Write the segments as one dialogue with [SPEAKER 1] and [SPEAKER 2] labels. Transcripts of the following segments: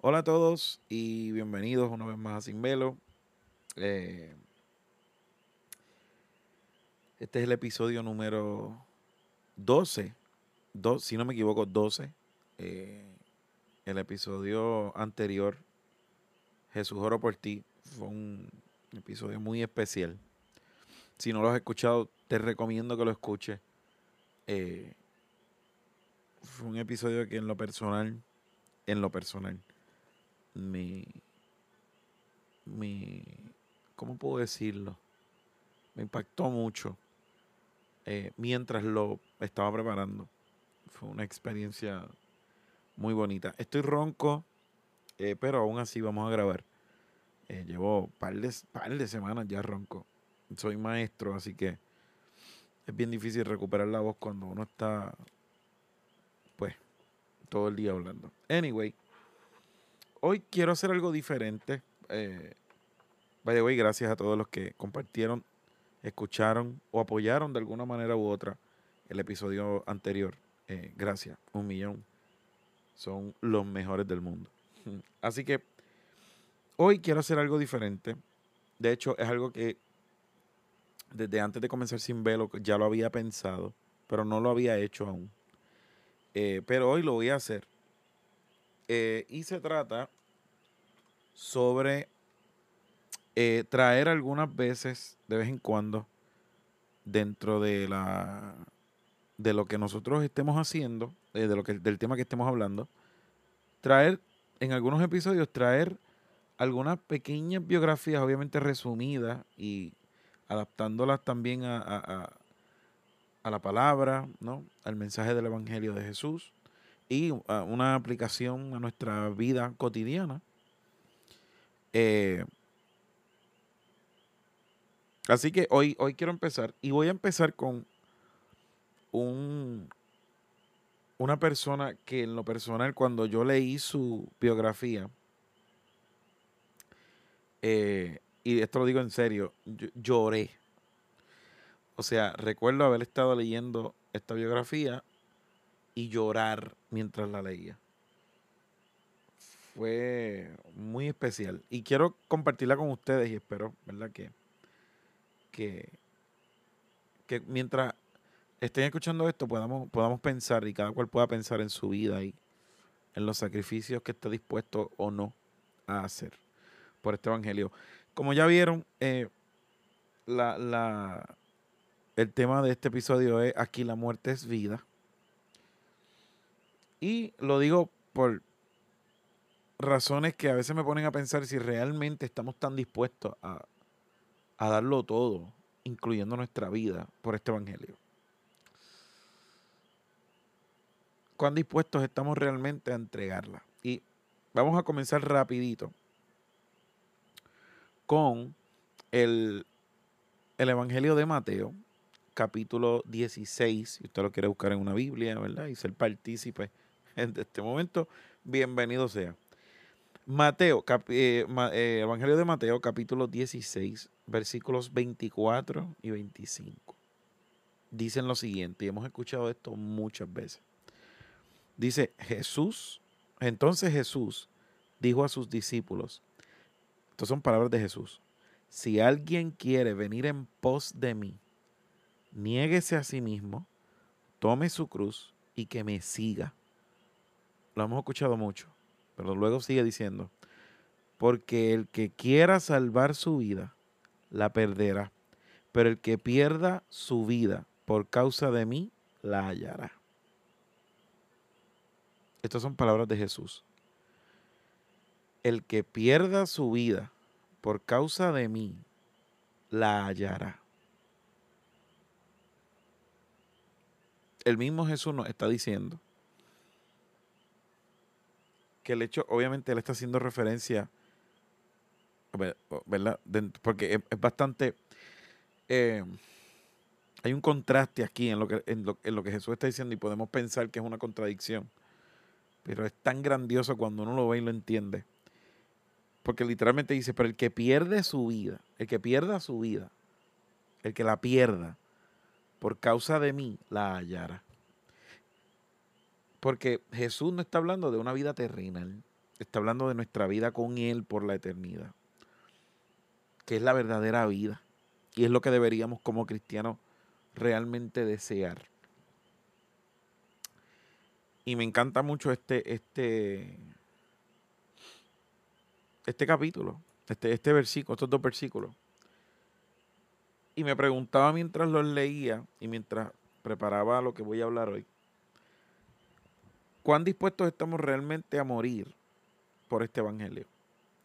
[SPEAKER 1] Hola a todos y bienvenidos una vez más a Sin Velo. Eh, este es el episodio número 12, si no me equivoco, 12. Eh, el episodio anterior, Jesús oro por ti, fue un episodio muy especial. Si no lo has escuchado, te recomiendo que lo escuches. Eh, fue un episodio que en lo personal, en lo personal, me, me, ¿cómo puedo decirlo? Me impactó mucho eh, mientras lo estaba preparando. Fue una experiencia muy bonita. Estoy ronco, eh, pero aún así vamos a grabar. Eh, llevo par de, par de semanas ya ronco. Soy maestro, así que es bien difícil recuperar la voz cuando uno está, pues, todo el día hablando. Anyway, hoy quiero hacer algo diferente. Eh, by the way, gracias a todos los que compartieron, escucharon o apoyaron de alguna manera u otra el episodio anterior. Eh, gracias, un millón. Son los mejores del mundo. Así que hoy quiero hacer algo diferente. De hecho, es algo que desde antes de comenzar sin velo ya lo había pensado, pero no lo había hecho aún. Eh, pero hoy lo voy a hacer. Eh, y se trata sobre eh, traer algunas veces, de vez en cuando, dentro de la de lo que nosotros estemos haciendo, de lo que, del tema que estemos hablando, traer en algunos episodios, traer algunas pequeñas biografías, obviamente resumidas y adaptándolas también a, a, a la palabra, ¿no? al mensaje del Evangelio de Jesús y una aplicación a nuestra vida cotidiana. Eh, así que hoy, hoy quiero empezar y voy a empezar con un, una persona que en lo personal cuando yo leí su biografía, eh, y esto lo digo en serio, lloré. O sea, recuerdo haber estado leyendo esta biografía y llorar mientras la leía. Fue muy especial. Y quiero compartirla con ustedes y espero, ¿verdad? Que, que, que mientras estén escuchando esto podamos, podamos pensar y cada cual pueda pensar en su vida y en los sacrificios que esté dispuesto o no a hacer por este evangelio. Como ya vieron, eh, la, la, el tema de este episodio es Aquí la muerte es vida. Y lo digo por razones que a veces me ponen a pensar si realmente estamos tan dispuestos a, darlo todo, incluyendo nuestra vida, por este Evangelio. ¿Cuán dispuestos estamos realmente a entregarla? Y vamos a comenzar rapidito con el, el Evangelio de Mateo, capítulo 16, si usted lo quiere buscar en una Biblia, ¿verdad? Y ser partícipe de este momento, bienvenido sea. Mateo, eh, eh, Evangelio de Mateo, capítulo 16, versículos 24 y 25. Dicen lo siguiente, y hemos escuchado esto muchas veces. Dice Jesús, entonces Jesús dijo a sus discípulos, estas son palabras de Jesús, si alguien quiere venir en pos de mí, niéguese a sí mismo, tome su cruz y que me siga lo hemos escuchado mucho, pero luego sigue diciendo, porque el que quiera salvar su vida, la perderá, pero el que pierda su vida por causa de mí, la hallará. Estas son palabras de Jesús. El que pierda su vida por causa de mí, la hallará. El mismo Jesús nos está diciendo que el hecho, obviamente él está haciendo referencia, ¿verdad? Porque es, bastante... Eh, hay un contraste aquí en lo, que, en, lo, que Jesús está diciendo y podemos pensar que es una contradicción. Pero es tan grandioso cuando uno lo ve y lo entiende. Porque literalmente dice, pero el que pierde su vida, el que pierda su vida, el que la pierda, por causa de mí, la hallará. Porque Jesús no está hablando de una vida terrenal. Está hablando de nuestra vida con Él por la eternidad, que es la verdadera vida. Y es lo que deberíamos como cristianos realmente desear. Y me encanta mucho este, este, este capítulo, este, este versículo, estos dos versículos. Y me preguntaba mientras los leía y mientras preparaba lo que voy a hablar hoy, ¿cuán dispuestos estamos realmente a morir por este evangelio?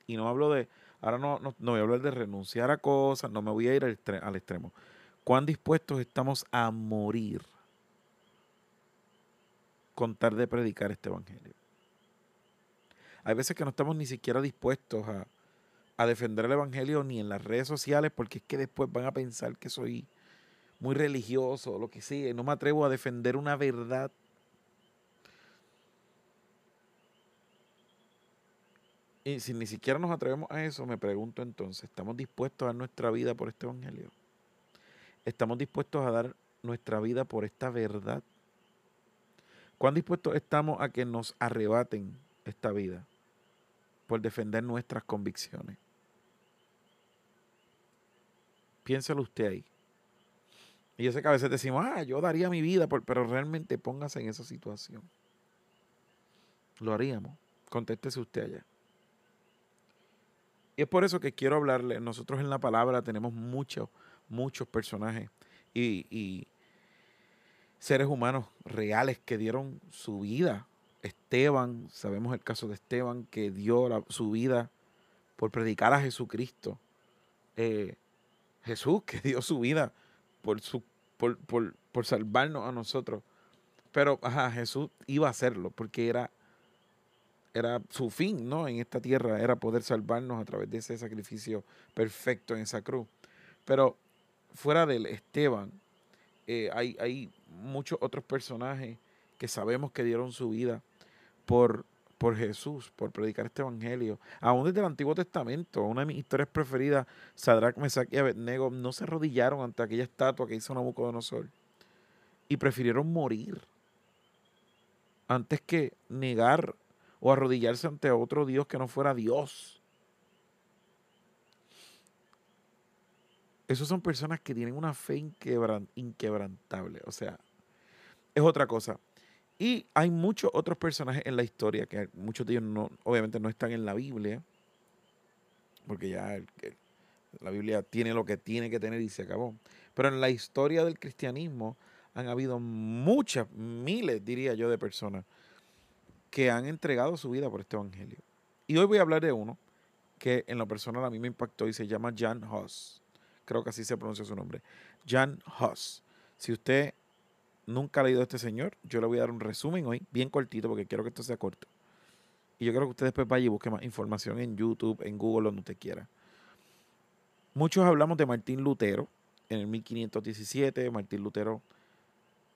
[SPEAKER 1] Y no hablo de, ahora no, no, voy a hablar de renunciar a cosas, no me voy a ir al, extremo. ¿Cuán dispuestos estamos a morir contar de predicar este evangelio? Hay veces que no estamos ni siquiera dispuestos a, a defender el evangelio ni en las redes sociales porque es que después van a pensar que soy muy religioso o lo que sea. No me atrevo a defender una verdad. Y si ni siquiera nos atrevemos a eso, me pregunto entonces, ¿estamos dispuestos a dar nuestra vida por este evangelio? ¿Estamos dispuestos a dar nuestra vida por esta verdad? ¿Cuán dispuestos estamos a que nos arrebaten esta vida por defender nuestras convicciones? Piénselo usted ahí. Y yo sé que a veces decimos, ah, yo daría mi vida, pero realmente póngase en esa situación. Lo haríamos. Contéstese usted allá. Y es por eso que quiero hablarle. Nosotros en la palabra tenemos muchos, muchos personajes y, seres humanos reales que dieron su vida. Esteban, sabemos el caso de Esteban, que dio su vida por predicar a Jesucristo. Eh, Jesús, que dio su vida por, su, por, por, por salvarnos a nosotros. Pero Jesús iba a hacerlo porque era, era su fin ¿no? en esta tierra, era poder salvarnos a través de ese sacrificio perfecto en esa cruz. Pero fuera del Esteban, eh, hay, hay muchos otros personajes que sabemos que dieron su vida por, por Jesús, por predicar este evangelio. Aún desde el Antiguo Testamento, una de mis historias preferidas, Sadrach, Mesach y Abednego no se arrodillaron ante aquella estatua que hizo Nabucodonosor y prefirieron morir antes que negar o arrodillarse ante otro Dios que no fuera Dios. Esos son personas que tienen una fe inquebrantable. O sea, es otra cosa. Y hay muchos otros personajes en la historia que muchos de ellos no, obviamente no están en la Biblia, porque ya la Biblia tiene lo que tiene que tener y se acabó. Pero en la historia del cristianismo han habido muchas, miles, diría yo, de personas que han entregado su vida por este evangelio. Y hoy voy a hablar de uno que en lo personal a mí me impactó y se llama Jan Hus. Creo que así se pronuncia su nombre. Jan Hus. Si usted nunca ha leído a este señor, yo le voy a dar un resumen hoy, bien cortito, porque quiero que esto sea corto. Y yo creo que usted después vaya y busque más información en YouTube, en Google, donde usted quiera. Muchos hablamos de Martín Lutero en el 1517. Martín Lutero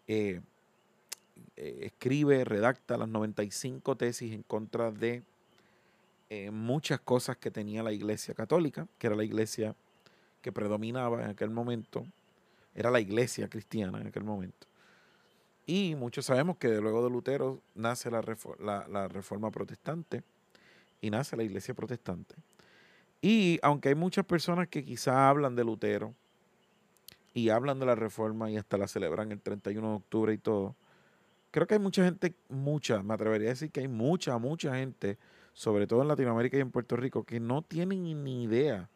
[SPEAKER 1] eh, eh, escribe, redacta las 95 tesis en contra de eh, muchas cosas que tenía la iglesia católica, que era la iglesia que predominaba en aquel momento, era la iglesia cristiana en aquel momento. Y muchos sabemos que luego de Lutero nace la, reforma protestante y nace la iglesia protestante. Y aunque hay muchas personas que quizá hablan de Lutero y hablan de la reforma y hasta la celebran el 31 de octubre y todo, creo que hay mucha gente, mucha, me atrevería a decir que hay mucha, mucha gente, sobre todo en Latinoamérica y en Puerto Rico, que no tienen ni idea.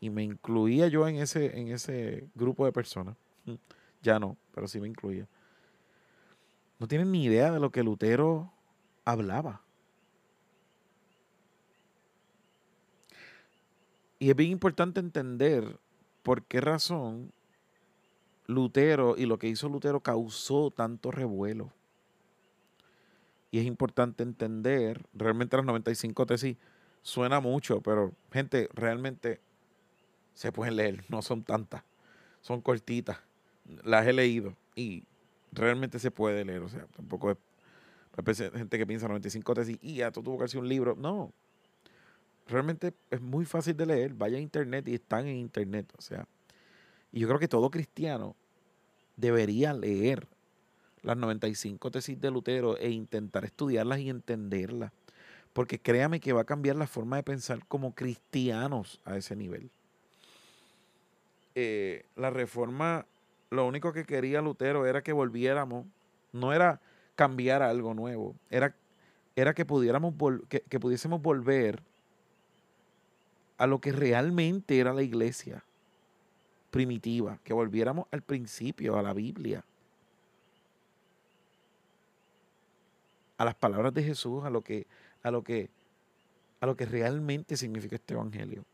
[SPEAKER 1] Y me incluía yo en ese, en ese grupo de personas. Ya no, pero sí me incluía no tienen ni idea de lo que Lutero hablaba. Y es bien importante entender por qué razón Lutero y lo que hizo Lutero causó tanto revuelo. Y es importante entender, realmente las 95 tesis suena mucho, pero gente, realmente se pueden leer, no son tantas, son cortitas. Las he leído y realmente se puede leer. O sea, tampoco es gente que piensa 95 tesis y ya, tú tuvo que hacer un libro. No. Realmente es muy fácil de leer. Vaya a internet y están en internet. O sea, y yo creo que todo cristiano debería leer las 95 tesis de Lutero e intentar estudiarlas y entenderlas. porque créame que va a cambiar la forma de pensar como cristianos a ese nivel. Eh, la reforma, lo único que quería Lutero era que volviéramos, no era cambiar algo nuevo, era, era que, pudiéramos que pudiésemos volver a lo que realmente era la iglesia primitiva, que volviéramos al principio, a la Biblia, a las palabras de Jesús, a lo que, a lo que, a lo que realmente significa este evangelio,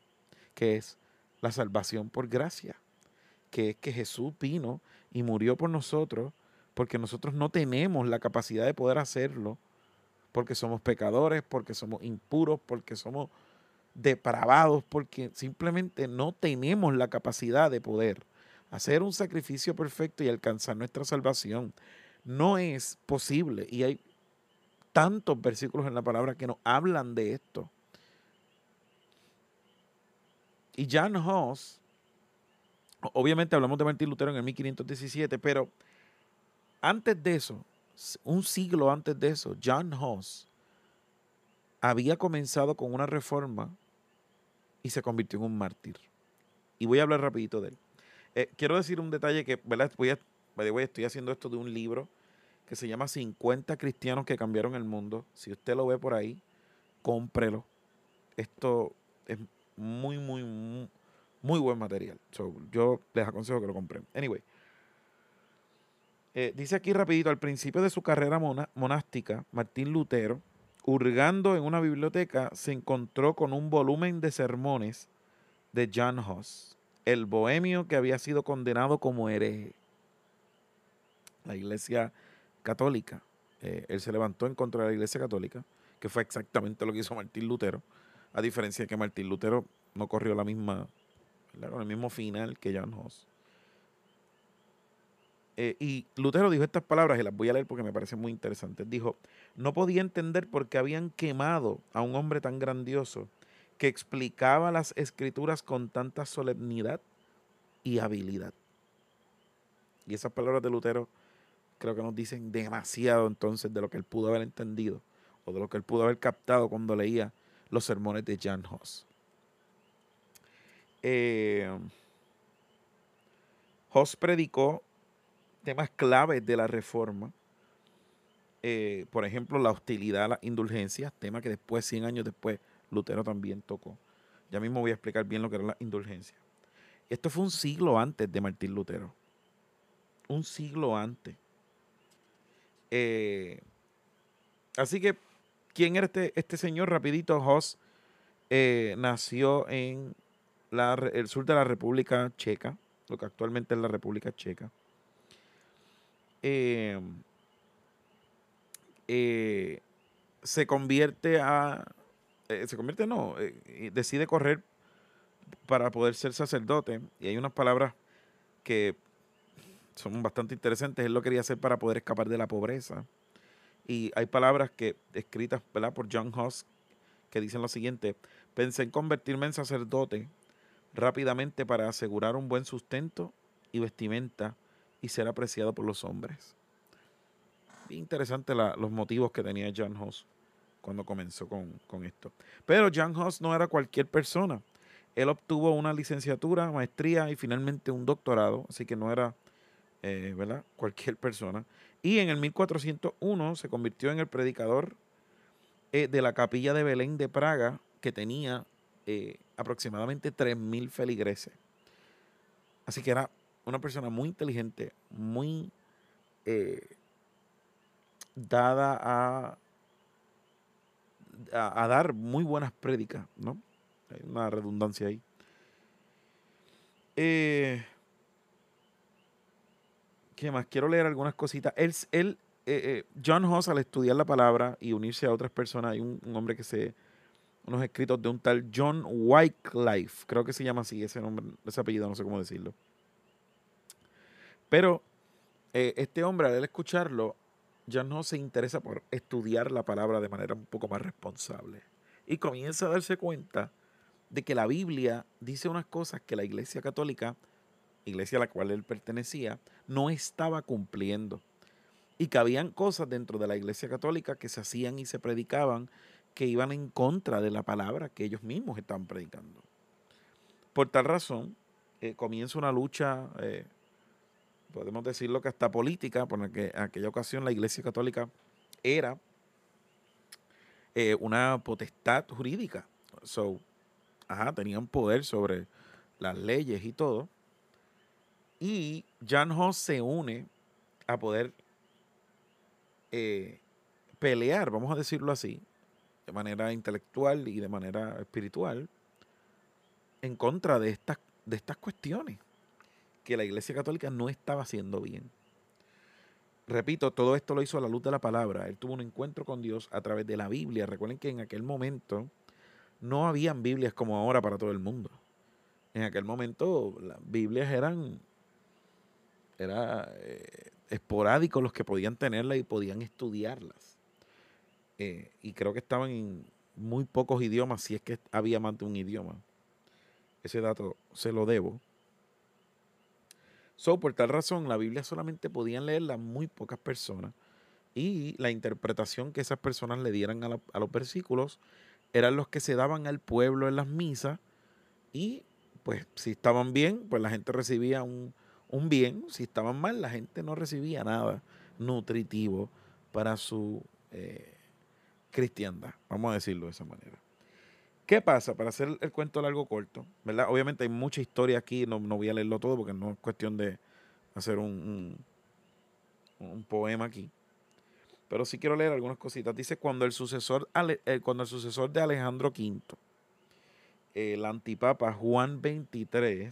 [SPEAKER 1] que es la salvación por gracia, que es que Jesús vino y murió por nosotros, porque nosotros no tenemos la capacidad de poder hacerlo, porque somos pecadores, porque somos impuros, porque somos depravados porque simplemente no tenemos la capacidad de poder hacer un sacrificio perfecto y alcanzar nuestra salvación. No es posible. Y hay tantos versículos en la palabra que nos hablan de esto. Y Jan Hus, obviamente hablamos de Martín Lutero en el 1517, pero antes de eso, un siglo antes de eso, John Hus había comenzado con una reforma y se convirtió en un mártir. Y voy a hablar rapidito de él. Eh, quiero decir un detalle que, ¿verdad? Voy estoy haciendo esto de un libro que se llama 50 cristianos que cambiaron el mundo. Si usted lo ve por ahí, cómprelo. Esto es muy, muy, muy, buen material. yo les aconsejo que lo compren. Anyway. Eh, dice aquí rapidito, al principio de su carrera monástica, Martín Lutero hurgando en una biblioteca, se encontró con un volumen de sermones de Jan Hus, el bohemio que había sido condenado como hereje. La iglesia católica, eh, él se levantó en contra de la iglesia católica, que fue exactamente lo que hizo Martín Lutero, a diferencia de que Martín Lutero no corrió la misma, con el mismo final que Jan Hus. Eh, y Lutero dijo estas palabras y las voy a leer porque me parecen muy interesantes. Dijo, no podía entender por qué habían quemado a un hombre tan grandioso que explicaba las escrituras con tanta solemnidad y habilidad. Y esas palabras de Lutero creo que nos dicen demasiado entonces de lo que él pudo haber entendido o de lo que él pudo haber captado cuando leía los sermones de Jan Hus. Eh, Hus predicó temas claves de la reforma. Eh, por ejemplo, la hostilidad a las indulgencias, tema que después, 100 años después, Lutero también tocó. Ya mismo voy a explicar bien lo que era la indulgencia. Esto fue un siglo antes de Martín Lutero. Un siglo antes. Eh, así que, ¿quién era este, este señor? Rapidito, Hoss eh, nació en el sur de la República Checa, lo que actualmente es la República Checa. Eh, se convierte a, se convierte no, decide correr para poder ser sacerdote y hay unas palabras que son bastante interesantes. Él lo quería hacer para poder escapar de la pobreza. Y hay palabras que escritas por John Huss que dicen lo siguiente: Pensé en convertirme en sacerdote rápidamente para asegurar un buen sustento y vestimenta y ser apreciado por los hombres. Interesante los motivos que tenía John Hoss cuando comenzó con, esto. Pero John Hoss no era cualquier persona. Él obtuvo una licenciatura, maestría y finalmente un doctorado, así que no era eh, ¿verdad? cualquier persona. Y en el 1401 se convirtió en el predicador eh, de la capilla de Belén de Praga, que tenía eh, aproximadamente 3.000 feligreses. Así que era una persona muy inteligente, muy eh, dada a, a, dar muy buenas prédicas, ¿no? Hay una redundancia ahí. Eh, ¿Qué más? Quiero leer algunas cositas. Él, él eh, John Hoss, al estudiar la palabra y unirse a otras personas, hay un, un, hombre que se. unos escritos de un tal John Wycliffe, creo que se llama así, ese nombre, ese apellido, no sé cómo decirlo. Pero eh, este hombre, al escucharlo, ya no se interesa por estudiar la palabra de manera un poco más responsable. Y comienza a darse cuenta de que la Biblia dice unas cosas que la Iglesia Católica, iglesia a la cual él pertenecía, no estaba cumpliendo. Y que habían cosas dentro de la Iglesia Católica que se hacían y se predicaban que iban en contra de la palabra que ellos mismos estaban predicando. Por tal razón, eh, comienza una lucha, eh, podemos decirlo que hasta política, porque en aquella ocasión la Iglesia Católica era eh, una potestad jurídica. So, ajá, tenían poder sobre las leyes y todo. Y Jan Hus se une a poder pelear, vamos a decirlo así, de manera intelectual y de manera espiritual, en contra de estas, de estas cuestiones que la Iglesia Católica no estaba haciendo bien. Repito, todo esto lo hizo a la luz de la palabra. Él tuvo un encuentro con Dios a través de la Biblia. Recuerden que en aquel momento no habían Biblias como ahora para todo el mundo. En aquel momento las Biblias eran era eh, esporádicos los que podían tenerlas y podían estudiarlas. Eh, y creo que estaban en muy pocos idiomas, si es que había más de un idioma. Ese dato se lo debo. So, por tal razón, la Biblia solamente podían leerla muy pocas personas. Y la interpretación que esas personas le dieran a, a los versículos eran los que se daban al pueblo en las misas. Y pues si estaban bien, pues la gente recibía un, un bien. Si estaban mal, la gente no recibía nada nutritivo para su eh, cristiandad, vamos a decirlo de esa manera. ¿Qué pasa? Para hacer el cuento largo corto, ¿verdad? Obviamente hay mucha historia aquí, no, no voy a leerlo todo porque no es cuestión de hacer un, un, poema aquí. Pero sí quiero leer algunas cositas. Dice, cuando el sucesor, eh, cuando el sucesor de Alejandro V, el antipapa Juan XXIII,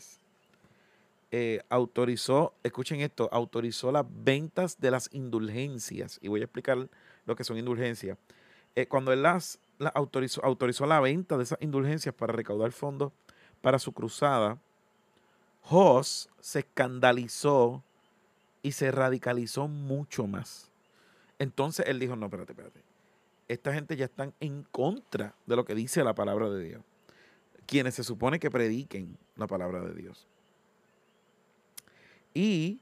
[SPEAKER 1] eh, autorizó, escuchen esto, autorizó las ventas de las indulgencias. Y voy a explicar lo que son indulgencias. Eh, cuando él las, autorizó, autorizó la venta de esas indulgencias para recaudar fondos para su cruzada, Hoss se escandalizó y se radicalizó mucho más. Entonces él dijo, no, espérate, espérate. Esta gente ya están en contra de lo que dice la palabra de Dios. Quienes se supone que prediquen la palabra de Dios. Y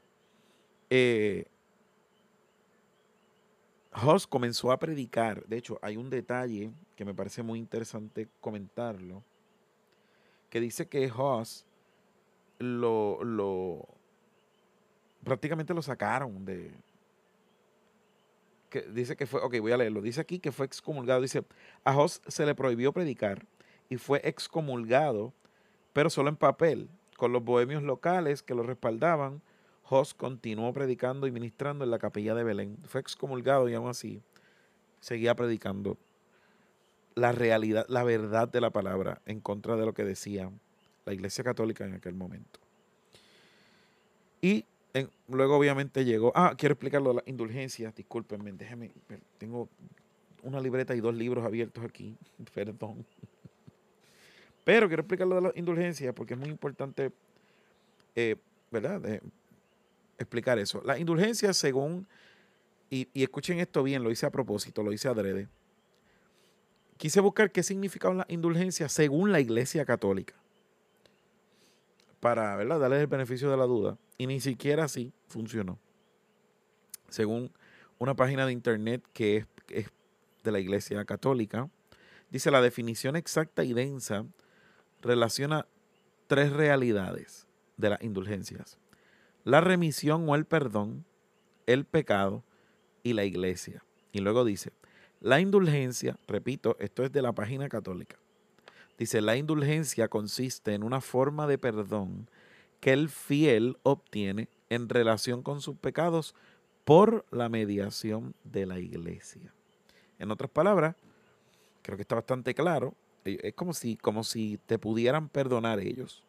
[SPEAKER 1] eh, Hoss comenzó a predicar. De hecho, hay un detalle que me parece muy interesante comentarlo. Que dice que Hoss lo, lo prácticamente lo sacaron de. Que dice que fue, ok, voy a leerlo. Dice aquí que fue excomulgado. Dice, a Hoss se le prohibió predicar y fue excomulgado, pero solo en papel, con los bohemios locales que lo respaldaban Hoss continuó predicando y ministrando en la capilla de Belén. Fue excomulgado y aún así seguía predicando la realidad, la verdad de la palabra en contra de lo que decía la Iglesia Católica en aquel momento. Y luego obviamente llegó, ah, quiero explicarlo, la indulgencia, discúlpenme, déjenme, tengo una libreta y dos libros abiertos aquí, perdón. Pero quiero explicarlo de la indulgencia porque es muy importante, eh, ¿verdad? Explicar eso. La indulgencia según, y, escuchen esto bien, lo hice a propósito, lo hice adrede. Quise buscar qué significaba la indulgencia según la Iglesia Católica. Para ¿verdad? darles el beneficio de la duda. Y ni siquiera así funcionó. Según una página de internet que es, es de la Iglesia Católica, dice la definición exacta y densa relaciona tres realidades de las indulgencias la remisión o el perdón, el pecado y la iglesia. Y luego dice, la indulgencia, repito, esto es de la página católica, dice, la indulgencia consiste en una forma de perdón que el fiel obtiene en relación con sus pecados por la mediación de la iglesia. En otras palabras, creo que está bastante claro, es como si, como si te pudieran perdonar ellos.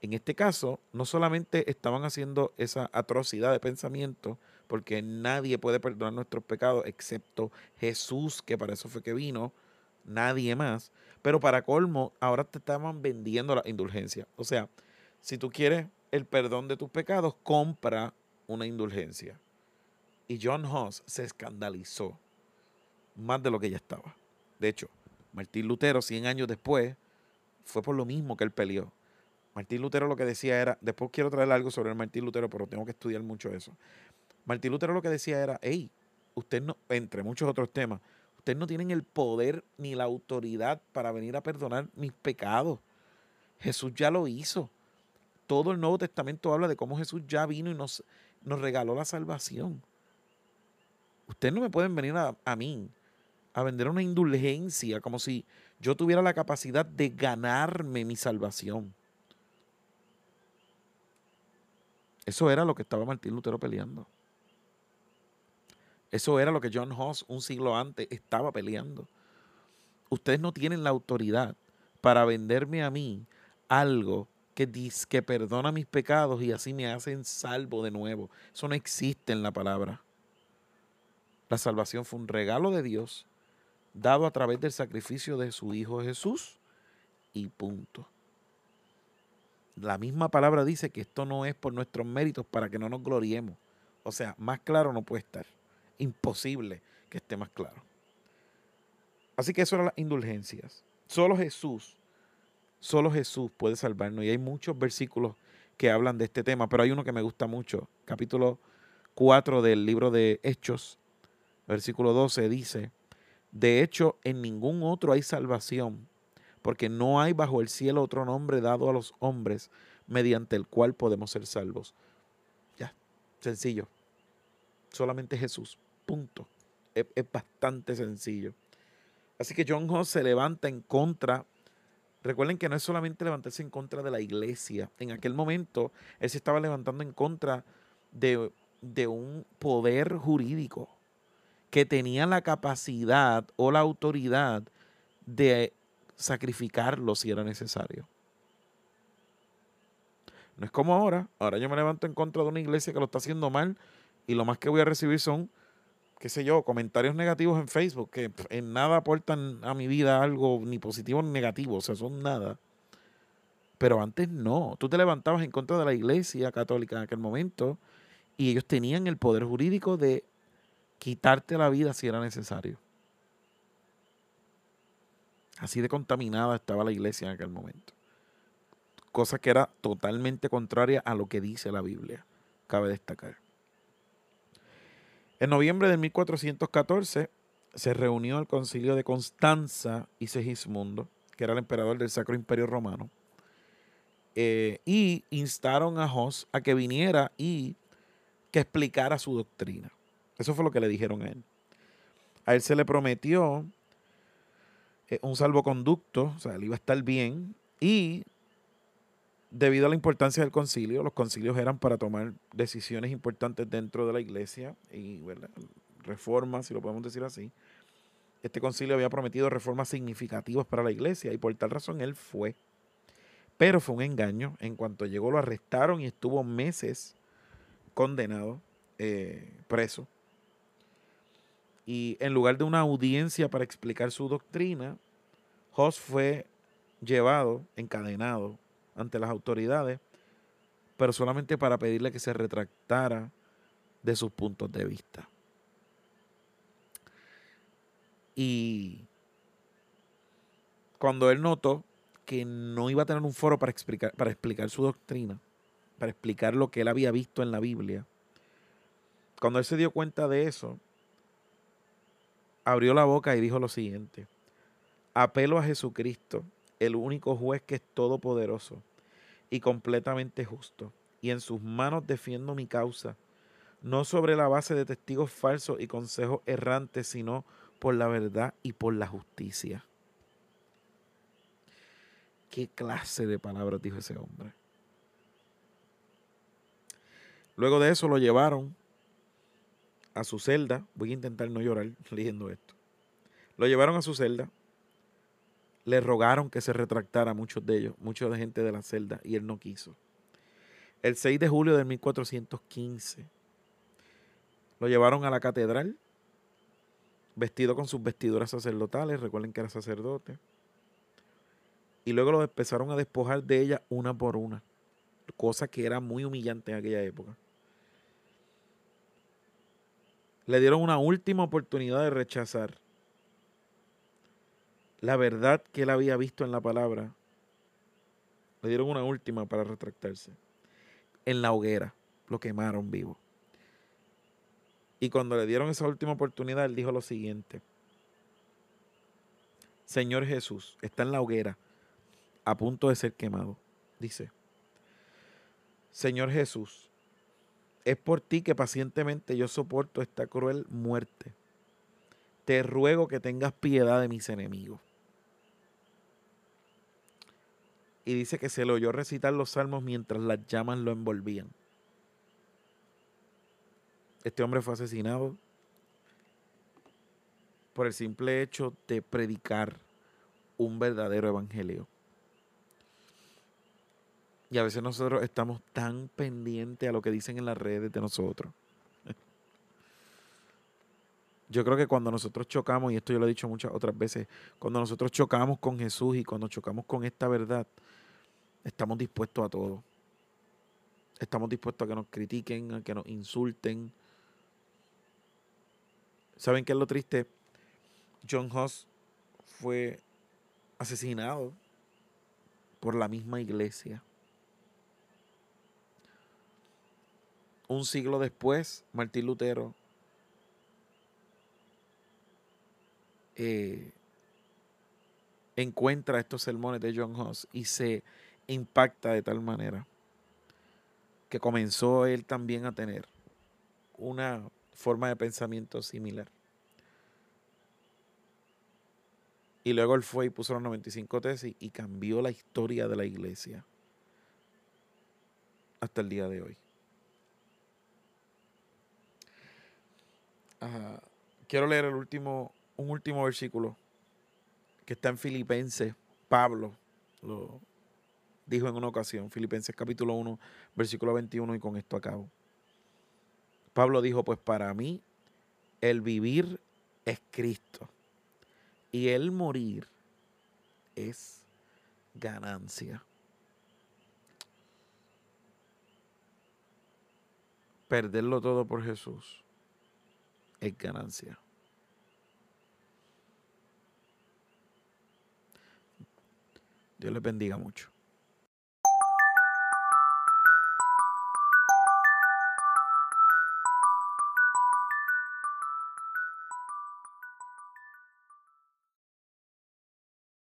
[SPEAKER 1] En este caso, no solamente estaban haciendo esa atrocidad de pensamiento, porque nadie puede perdonar nuestros pecados excepto Jesús, que para eso fue que vino, nadie más. Pero para colmo, ahora te estaban vendiendo la indulgencia. O sea, si tú quieres el perdón de tus pecados, compra una indulgencia. Y John Hoss se escandalizó más de lo que ya estaba. De hecho, Martín Lutero, 100 años después, fue por lo mismo que él peleó Martín Lutero lo que decía era, después quiero traer algo sobre el Martín Lutero, pero tengo que estudiar mucho eso. Martín Lutero lo que decía era, hey, usted no, entre muchos otros temas, Ustedes no tienen el poder ni la autoridad para venir a perdonar mis pecados. Jesús ya lo hizo. Todo el Nuevo Testamento habla de cómo Jesús ya vino y nos, nos regaló la salvación. Ustedes no me pueden venir a, a mí a vender una indulgencia como si yo tuviera la capacidad de ganarme mi salvación. Eso era lo que estaba Martín Lutero peleando. Eso era lo que John Hoss un siglo antes estaba peleando. Ustedes no tienen la autoridad para venderme a mí algo que dice que perdona mis pecados y así me hacen salvo de nuevo. Eso no existe en la palabra. La salvación fue un regalo de Dios dado a través del sacrificio de su Hijo Jesús y punto. La misma palabra dice que esto no es por nuestros méritos para que no nos gloriemos. O sea, más claro no puede estar imposible que esté más claro. Así que eso eran las indulgencias. Solo Jesús, solo Jesús puede salvarnos. Y hay muchos versículos que hablan de este tema, pero hay uno que me gusta mucho. Capítulo 4 del libro de Hechos, versículo 12 dice, de hecho, en ningún otro hay salvación, porque no hay bajo el cielo otro nombre dado a los hombres mediante el cual podemos ser salvos. Ya, sencillo. Solamente Jesús. Punto. Es, bastante sencillo. Así que John Hoss se levanta en contra. Recuerden que no es solamente levantarse en contra de la iglesia. En aquel momento él se estaba levantando en contra de, de un poder jurídico que tenía la capacidad o la autoridad de sacrificarlo si era necesario. No es como ahora. Ahora yo me levanto en contra de una iglesia que lo está haciendo mal y lo más que voy a recibir son, qué sé yo, comentarios negativos en Facebook que en nada aportan a mi vida algo ni positivo ni negativo, o sea, son nada. Pero antes no, tú te levantabas en contra de la iglesia católica en aquel momento y ellos tenían el poder jurídico de quitarte la vida si era necesario. Así de contaminada estaba la iglesia en aquel momento. Cosa que era totalmente contraria a lo que dice la Biblia, cabe destacar. En noviembre de 1414 se reunió el concilio de Constanza y Segismundo, que era el emperador del Sacro Imperio Romano, eh, y instaron a Jos a que viniera y que explicara su doctrina. Eso fue lo que le dijeron a él. A él se le prometió eh, un salvoconducto, o sea, él iba a estar bien, y debido a la importancia del concilio, los concilios eran para tomar decisiones importantes dentro de la iglesia y reformas, si lo podemos decir así. Este concilio había prometido reformas significativas para la iglesia y por tal razón él fue. Pero fue un engaño. En cuanto llegó lo arrestaron y estuvo meses condenado, eh, preso. Y en lugar de una audiencia para explicar su doctrina, Hoss fue llevado, encadenado ante las autoridades, pero solamente para pedirle que se retractara de sus puntos de vista. Y cuando él notó que no iba a tener un foro para explicar, para explicar su doctrina, para explicar lo que él había visto en la Biblia, cuando él se dio cuenta de eso, abrió la boca y dijo lo siguiente, apelo a Jesucristo, el único juez que es todopoderoso y completamente justo, y en sus manos defiendo mi causa, no sobre la base de testigos falsos y consejos errantes, sino por la verdad y por la justicia. ¿Qué clase de palabras dijo ese hombre? Luego de eso lo llevaron a su celda. Voy a intentar no llorar leyendo esto. Lo llevaron a su celda le rogaron que se retractara muchos de ellos, mucha gente de la celda, y él no quiso. El 6 de julio de 1415 lo llevaron a la catedral, vestido con sus vestiduras sacerdotales, recuerden que era sacerdote, y luego lo empezaron a despojar de ella una por una, cosa que era muy humillante en aquella época. Le dieron una última oportunidad de rechazar la verdad que él había visto en la palabra, le dieron una última para retractarse. En la hoguera lo quemaron vivo. Y cuando le dieron esa última oportunidad, él dijo lo siguiente. Señor Jesús, está en la hoguera, a punto de ser quemado. Dice, Señor Jesús, es por ti que pacientemente yo soporto esta cruel muerte. Te ruego que tengas piedad de mis enemigos. Y dice que se le oyó recitar los salmos mientras las llamas lo envolvían. Este hombre fue asesinado por el simple hecho de predicar un verdadero evangelio. Y a veces nosotros estamos tan pendientes a lo que dicen en las redes de nosotros. Yo creo que cuando nosotros chocamos, y esto yo lo he dicho muchas otras veces, cuando nosotros chocamos con Jesús y cuando chocamos con esta verdad, estamos dispuestos a todo. Estamos dispuestos a que nos critiquen, a que nos insulten. ¿Saben qué es lo triste? John Huss fue asesinado por la misma iglesia. Un siglo después, Martín Lutero eh, encuentra estos sermones de John Huss y se impacta de tal manera que comenzó él también a tener una forma de pensamiento similar. Y luego él fue y puso los 95 tesis y cambió la historia de la iglesia hasta el día de hoy. Quiero leer el último, un último versículo que está en Filipenses. Pablo lo dijo en una ocasión, Filipenses capítulo 1, versículo 21, y con esto acabo. Pablo dijo, pues para mí el vivir es Cristo y el morir es ganancia. Perderlo todo por Jesús es ganancia. Dios les bendiga mucho.